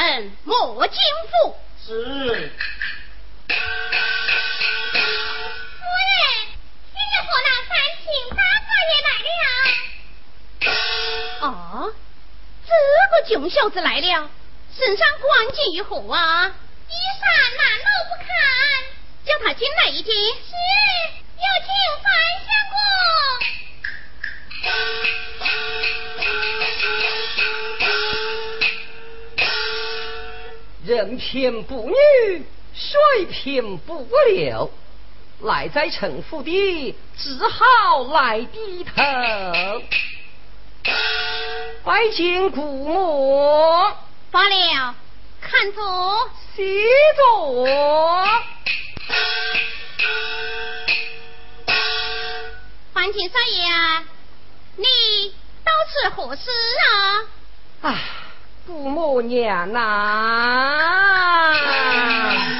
人莫进府。是。夫人，今日河南三秦大哥也来了。哦，这个穷小子来了，身上关系如何啊？衣衫褴褛不堪，叫他进来一听。是，有请范相公。人品不女，水平不流，赖在城府的，只好来低头。拜见姑母。罢了，看着。西座，范青少爷，你到此何事啊？啊，姑母娘呐！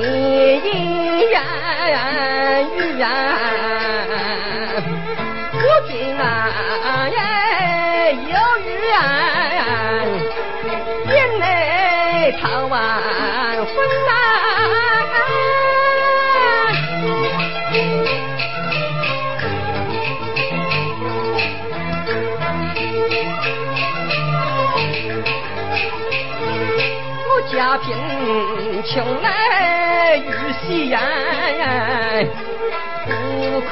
你姻缘与缘。我今啊耶有缘，眼内桃万分呐。家贫穷来戏言不可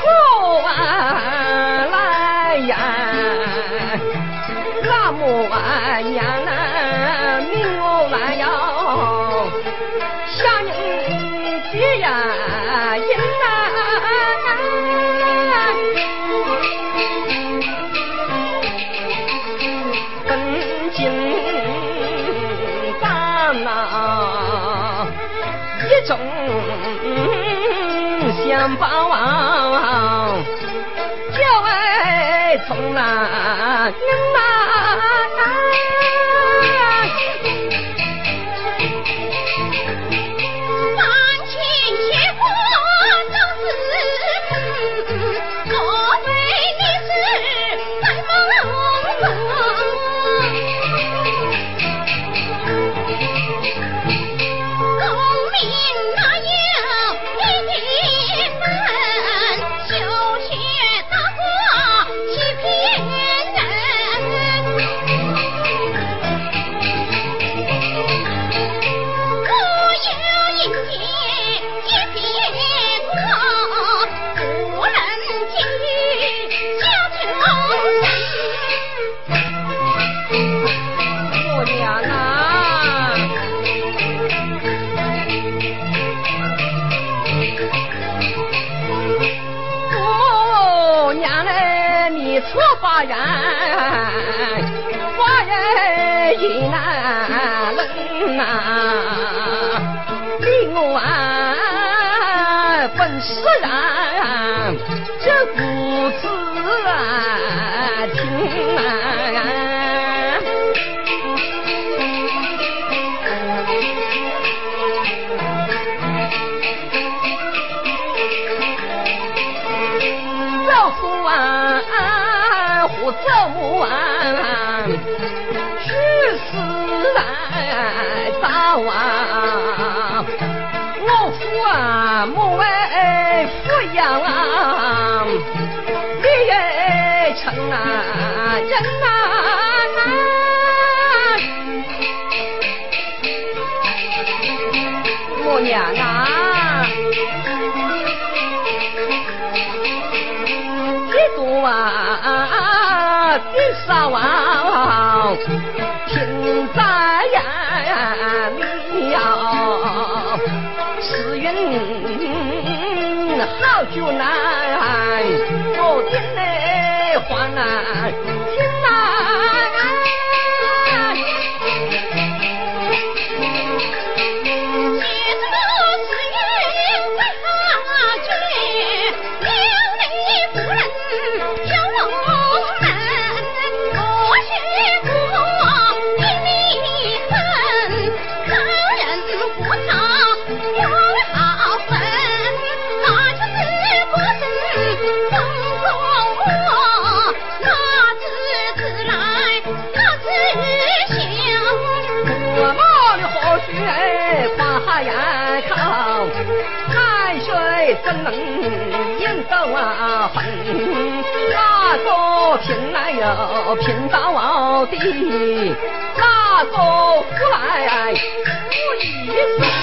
啊来呀那么晚娘啊想把王，叫为从来花人，花人一难人啊！难贫来又拼到底？哪个不来我一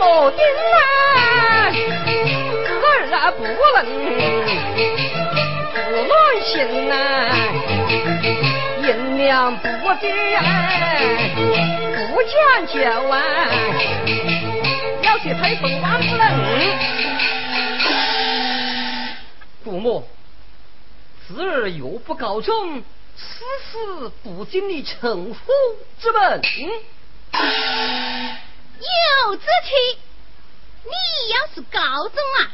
母定啊，儿啊不能不乱心啊，银两不变，不讲究啊，要去配封万不能。父母，子儿又不告状，此事不尽你城府之本。有志气。你要是高中啊，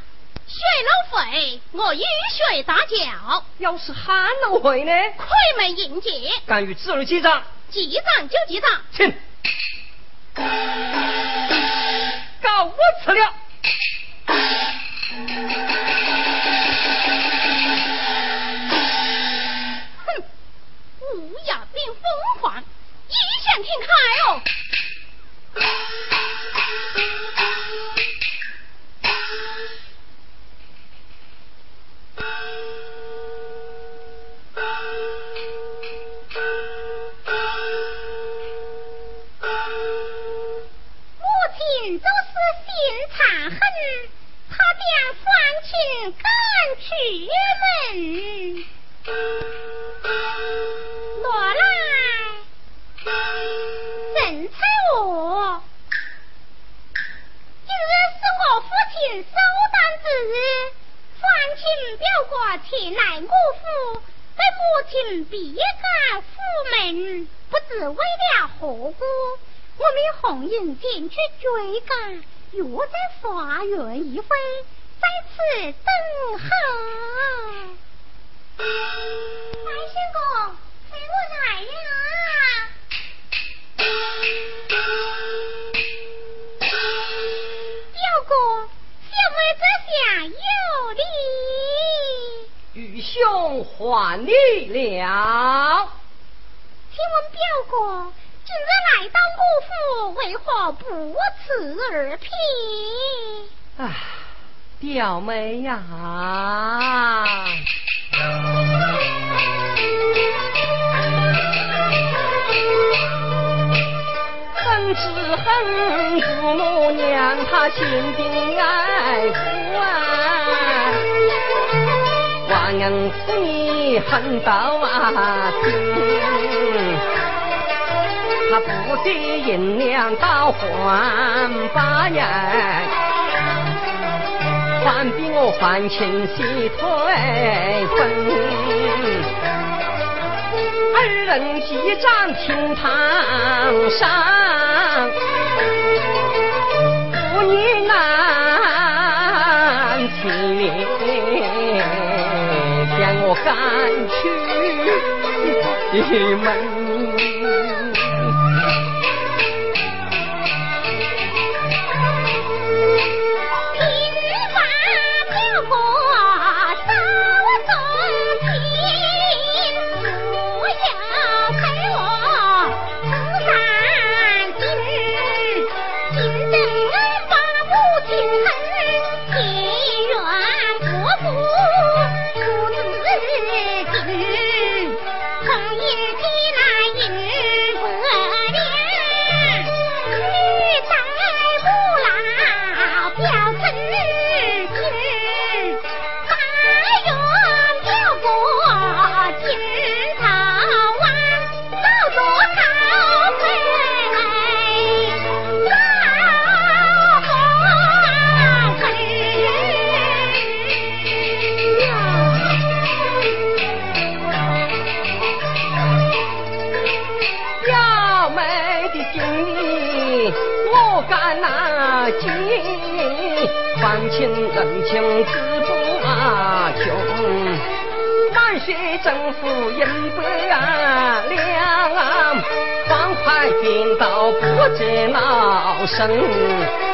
学老会我雨水打叫，要是喊老会呢？亏门迎接，敢与子儿记账，记账就记账。请。告我辞了。哼，乌鸦变凤凰，异想天开哦。母亲就是心残恨，他将双亲赶出门。前来我府，被母亲逼赶府门，不知为了何故。我们红英进去追赶，又在花园一会，在此等候。白仙公，兄还你了。请问表哥，今日来到我府，为何不辞而别？啊，表妹呀！恨只恨父母娘，他心病啊！忘恩负义恨到啊心，他不得银两到还八年，还比我还清洗退婚。二人激战厅堂上，赶去门。政府银百两，方块贫道不知闹声。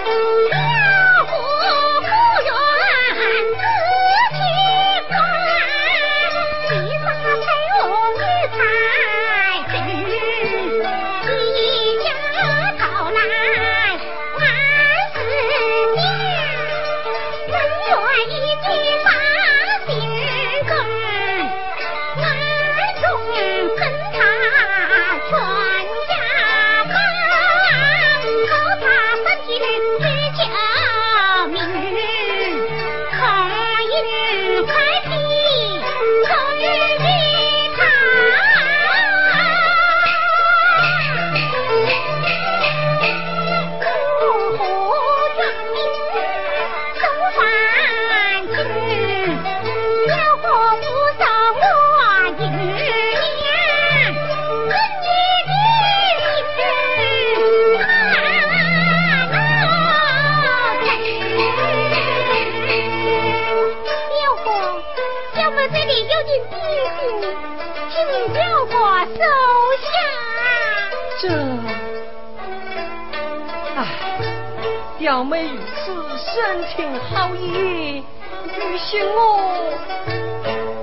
深情好意，于是我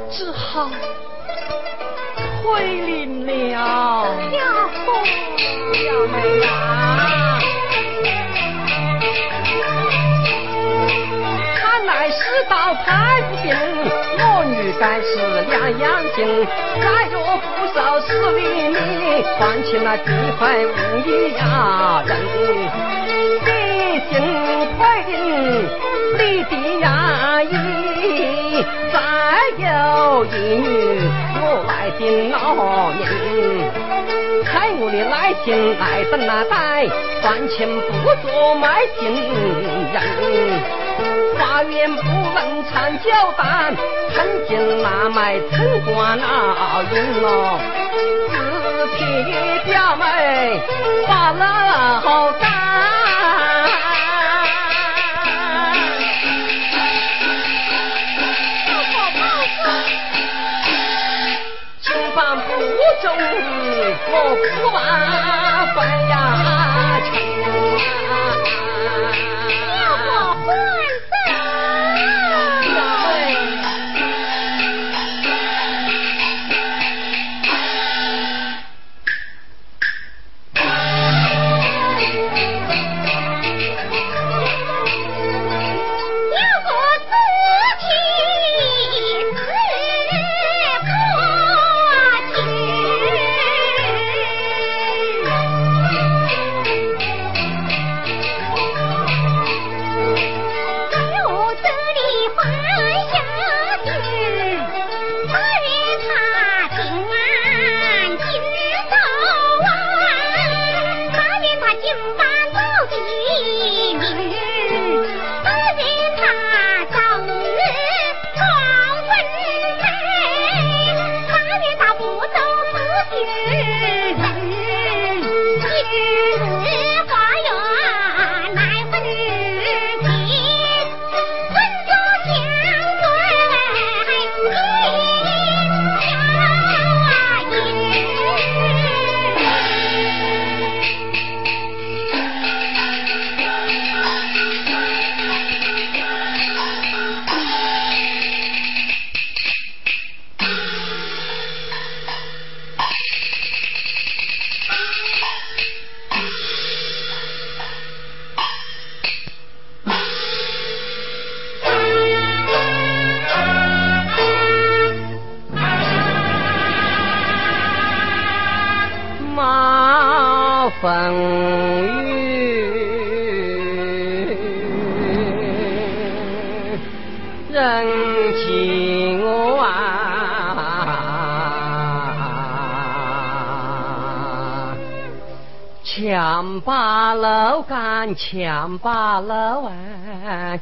只好回临了。表哥，表妹啊，看来世道太不定，我女该是两样情，再若不守时里命，换起了机会无一呀人的心。心快定，你的衙役，再有一女，我来定老年。看我的耐心来等那待，还钱不做卖情人。花园不能缠脚蛋，看见那买城关老营咯。自己表妹把老我不麻烦呀，强把楼完，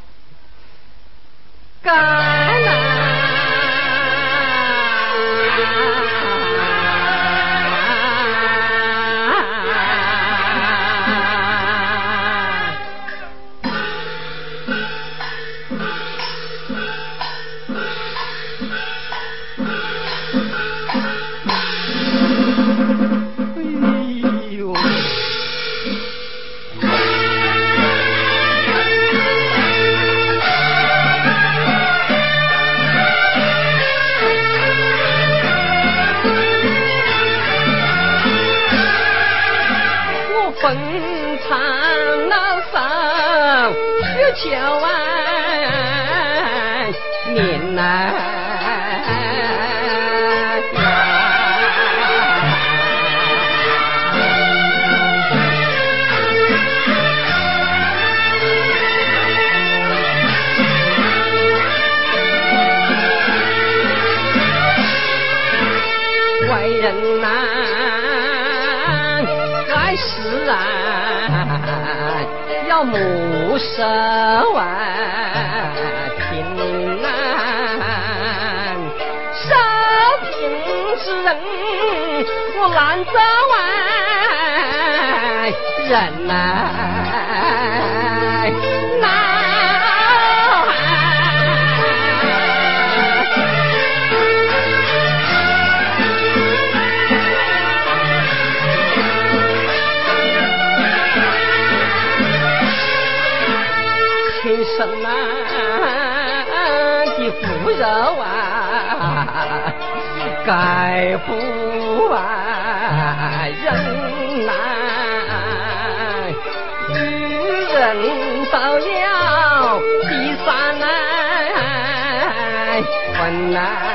我难走完，人呐。生难的骨肉啊，盖不完 la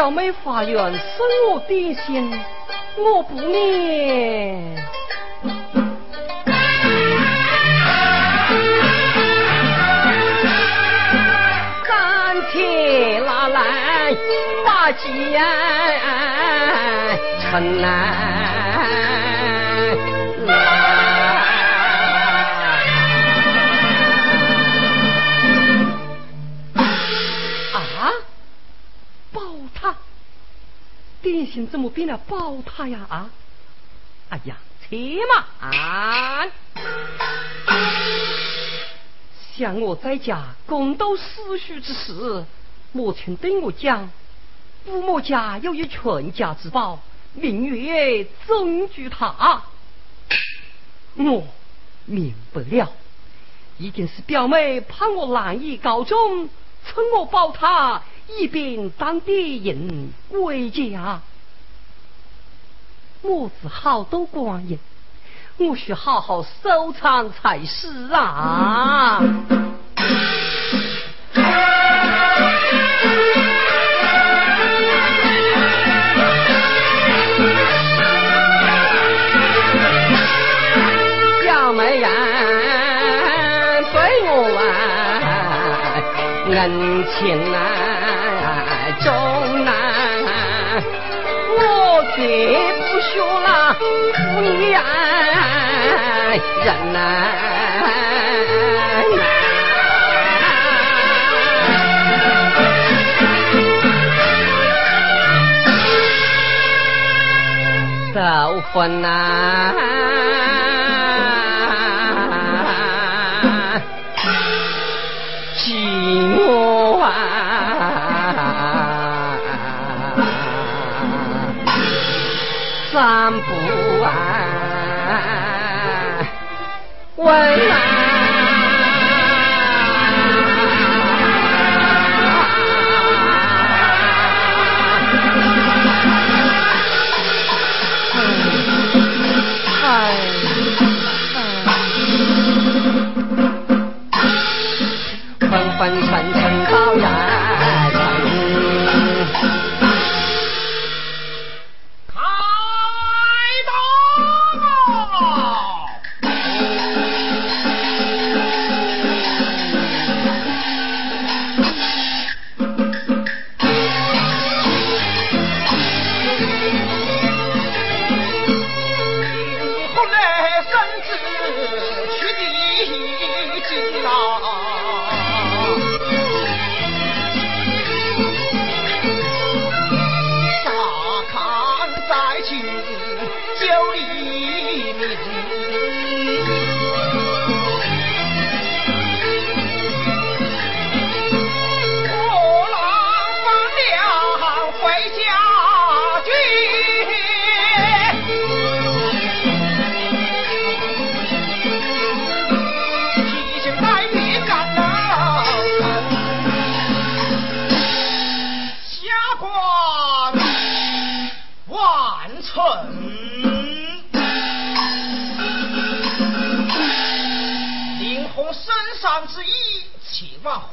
小妹发愿生我点心，我不念。来。把剑成来点心怎么变了宝塔呀？啊！哎呀，且慢！像我在家共斗思绪之事，母亲对我讲。父母家有一全家之宝，名曰珍珠塔。我明白了，一定是表妹怕我难以告终，趁我宝塔，以便当地人归家。母子好多光阴，我需好好收藏才是啊。人情难，我绝不学那你爱人呐。走婚难。我安不安？问。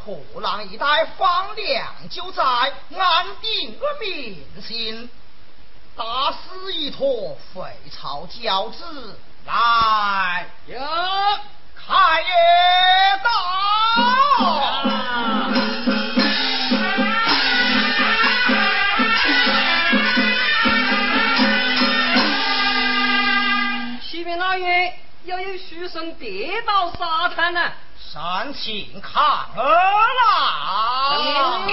后浪一代方良就在，安定而民心。大势一托，废朝交子，来哟，开业到。西边老爷，要有书生跌倒沙滩呢。山请看儿来。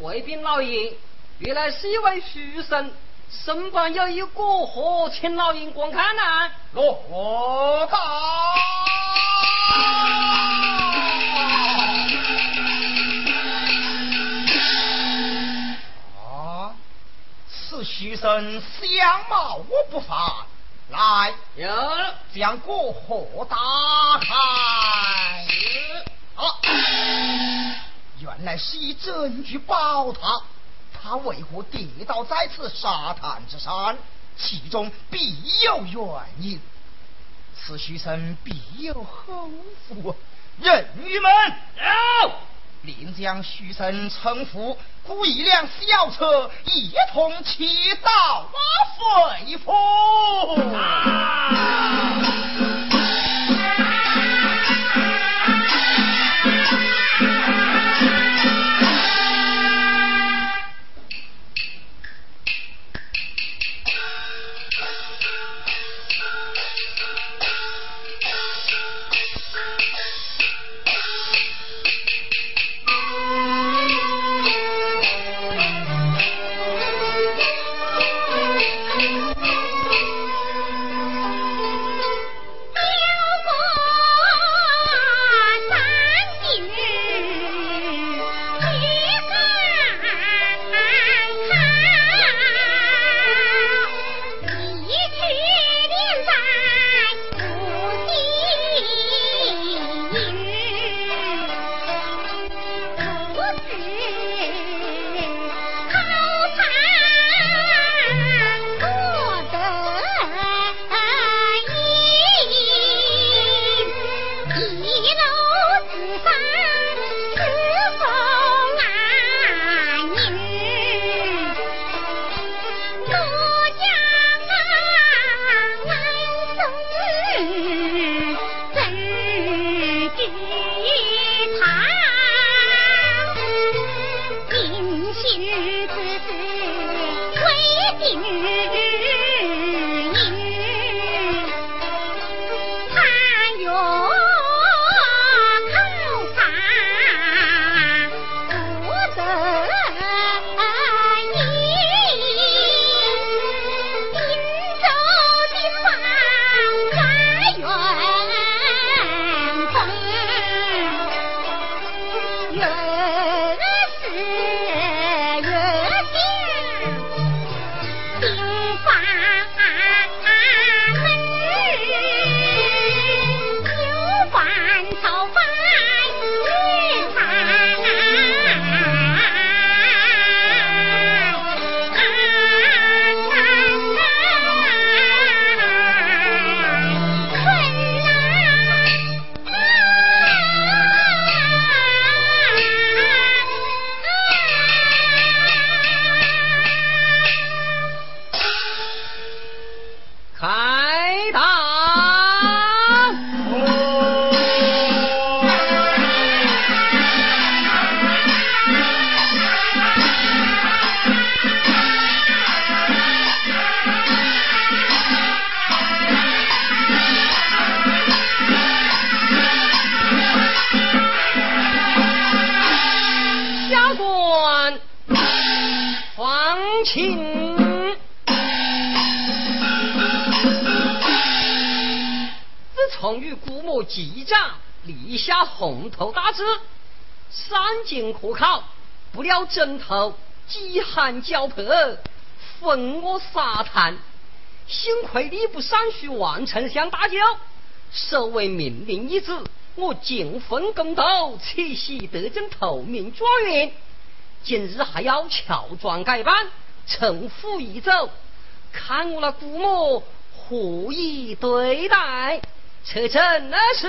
卫兵老爷，原来是一位书生，身旁有一个何，请老爷观看呐。落到。啊，此书生相貌我不凡。来，有将过河打开。啊，原来是一证据宝塔，他为何跌倒在此沙滩之上？其中必有原因。此书生必有后福，人鱼们，有。临江徐生称呼，雇一辆小车，一同骑到废府。记长立下红头大志，三进可考，不料枕头饥寒交迫，焚我沙滩。幸亏礼部尚书万丞相大救，守为命令一子，我尽奉公道，此喜得正头名状元。今日还要乔装改扮，城府一走，看我那姑母何以对待？车臣那是。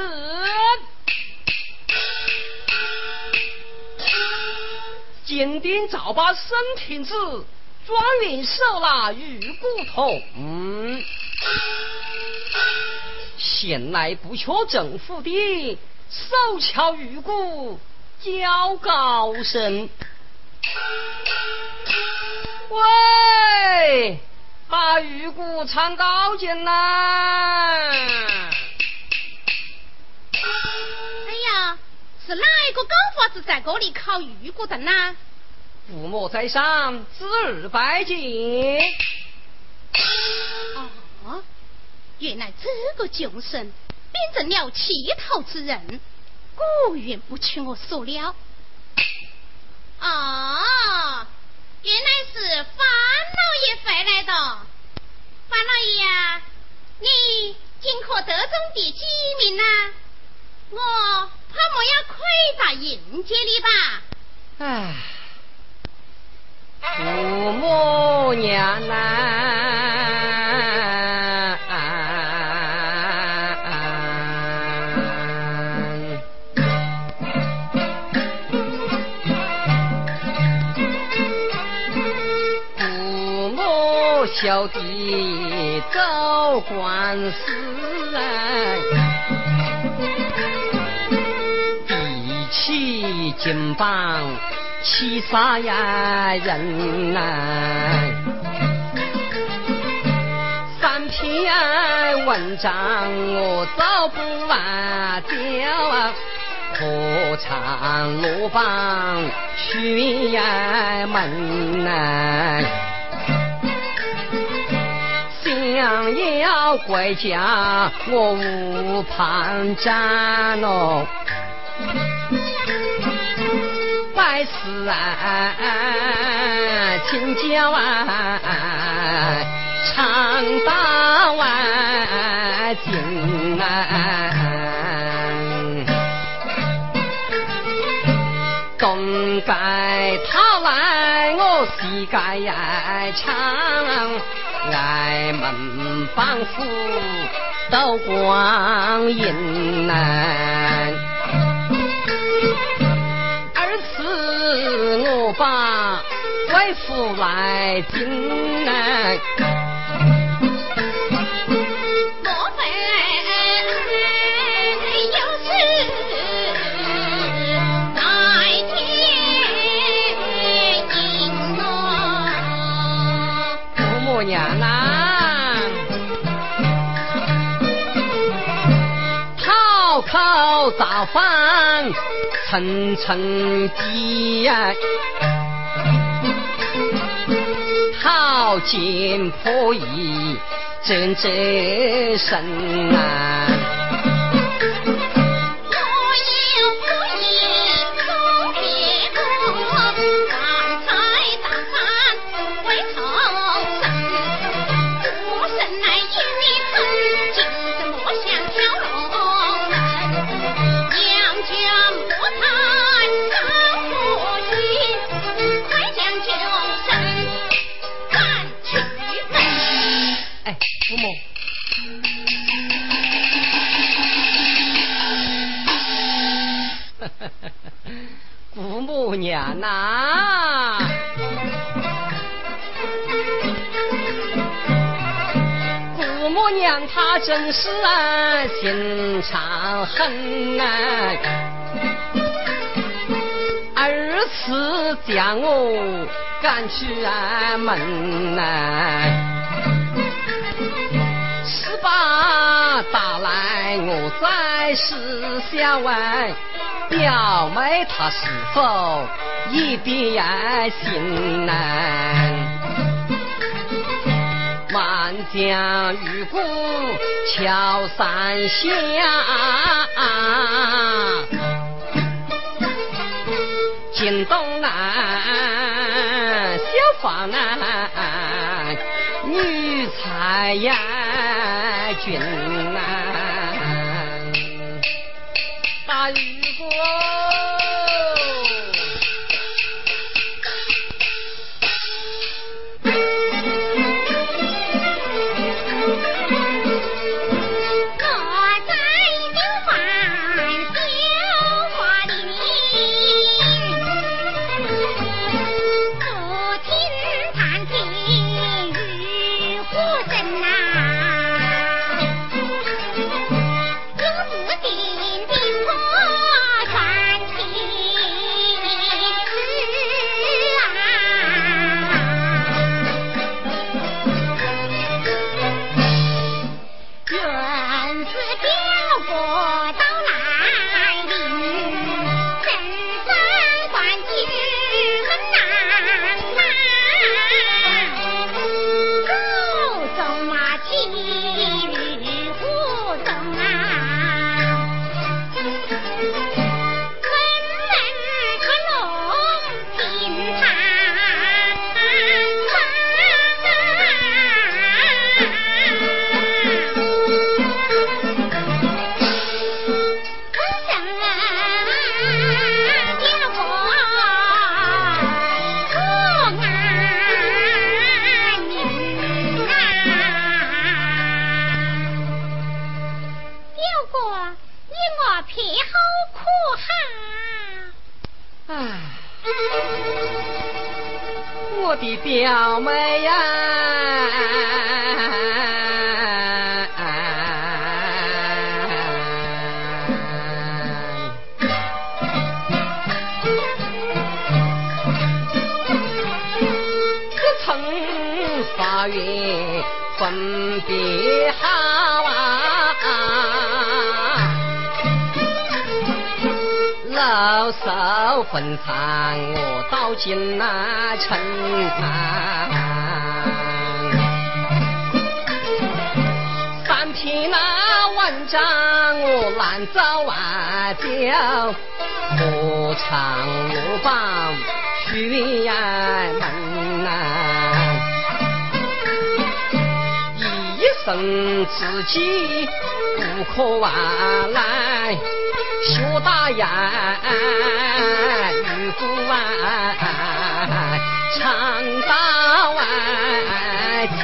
今天早把圣天子。状元手拿玉骨筒，闲来不缺政府的，手敲玉骨叫高声。喂，把玉骨唱高进来！是哪一个狗法子在这里烤玉骨的呢？父母在上，子儿拜见。哦，原来这个旧神变成了乞讨之人，果然不出我所料。哦，原来是范老爷回来的。范老爷呀，你今可得中第几名啊？我怕莫要亏大迎接你吧？唉。父母娘呐，父母小弟走官司哎，金榜。七杀呀人呐，三篇文章我找不完掉啊，何尝落榜悬门呐？想要归家我无旁站喽。百事啊，请教啊，长大万金啊，东街讨来我西该抢，挨门帮扶都光阴难。我把外父来敬来，莫非有事在天应母娘啊，讨口造反。层层积，金破衣，真真神啊。啊，姑母娘她真是啊心肠狠啊，二次将我赶出门啊，十八打来，我再试想问表妹她是否一边心难？将玉骨敲三下，京东南，小房南，女才呀君啊，大玉骨。少分餐，我到今那城啊，三匹那万丈我难走啊，叫何尝我帮去呀门啊？一生自己不可往来。学大雁，玉鼓啊，唱大碗听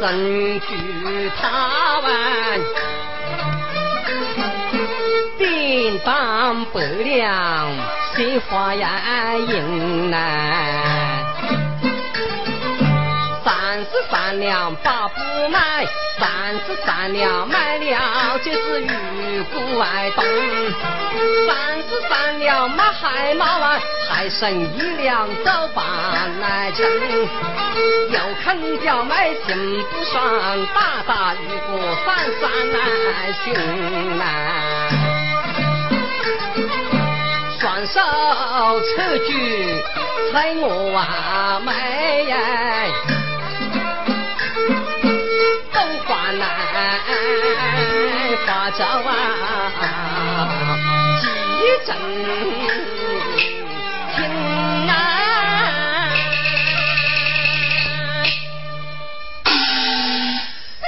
身去他完，叮当百两，鲜花呀银呐。三两八不买，三十三两买了就是玉骨外东。三十三两买还没完，还剩一两走半来程。又肯叫买金不双，打打玉骨三三来行呐。双手扯举，猜我啊妹。花着啊，几阵听啊，哼，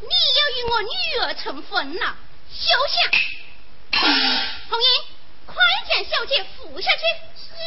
你要与我女儿成婚了，休想！红英，快将小姐扶下去。嗯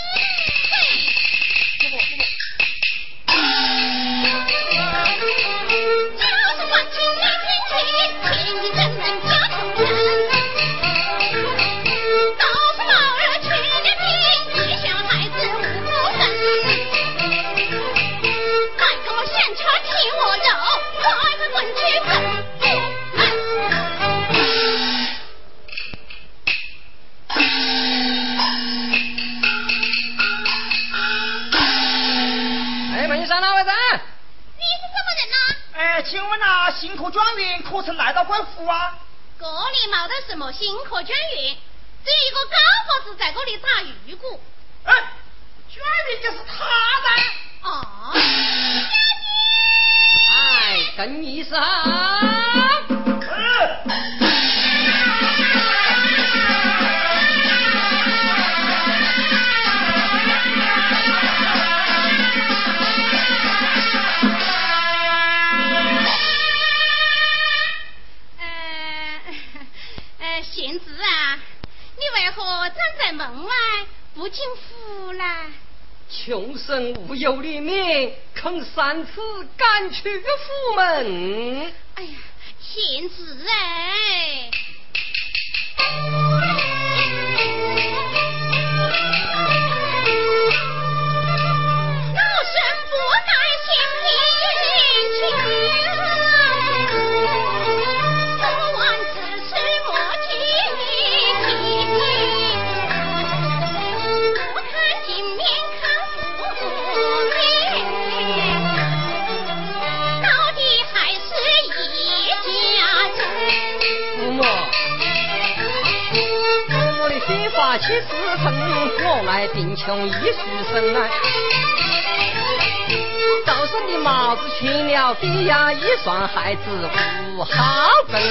么新科状元，只有一个高个子在这里打鱼鼓。哎，状元就是他噻。哦，哎，跟你上。生无忧的命，肯三次赶去府门。哎呀，贤侄哎。穷一书生啊。早上的帽子群了地呀，一双孩子不好分。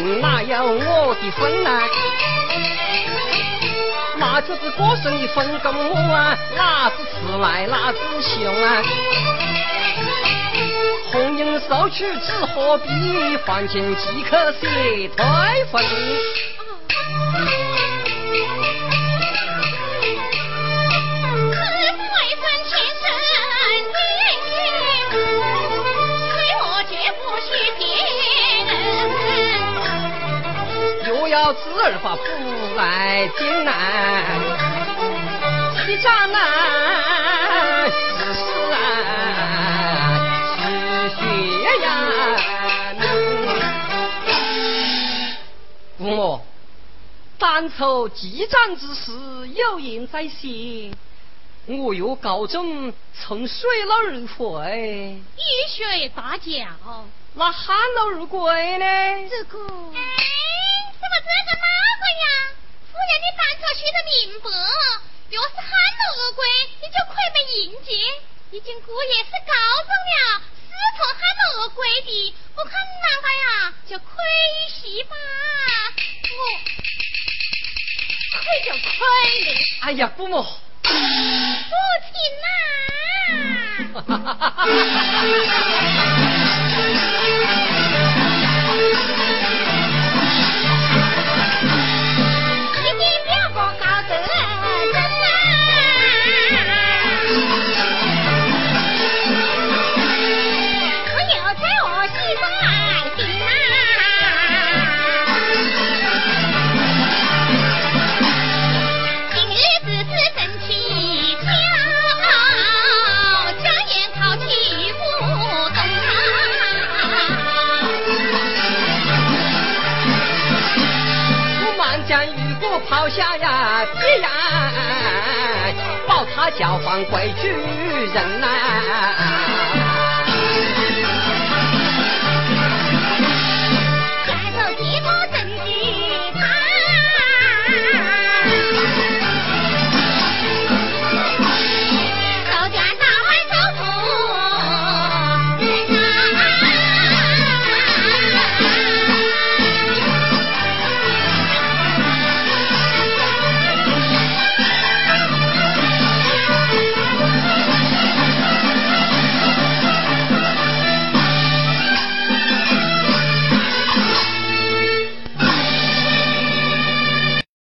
哪有我的份啊？那就是过生的分工我啊？哪子迟来哪子凶啊？红缨收取只何必，还钱即可写退婚。儿话不来艰难，西江南只是啊是血呀。父母，当初激战之时有言在先，我若告终，从水了而回，一水大脚，那旱了而归呢？这个，这个哪个呀？夫人，你单车许得明白，若是喊了而归，你就快被迎接。已经姑爷是高中了，是从旱了而归的，我看哪个呀，就亏喜吧。我亏就亏了，哎呀，姑母。父亲呐、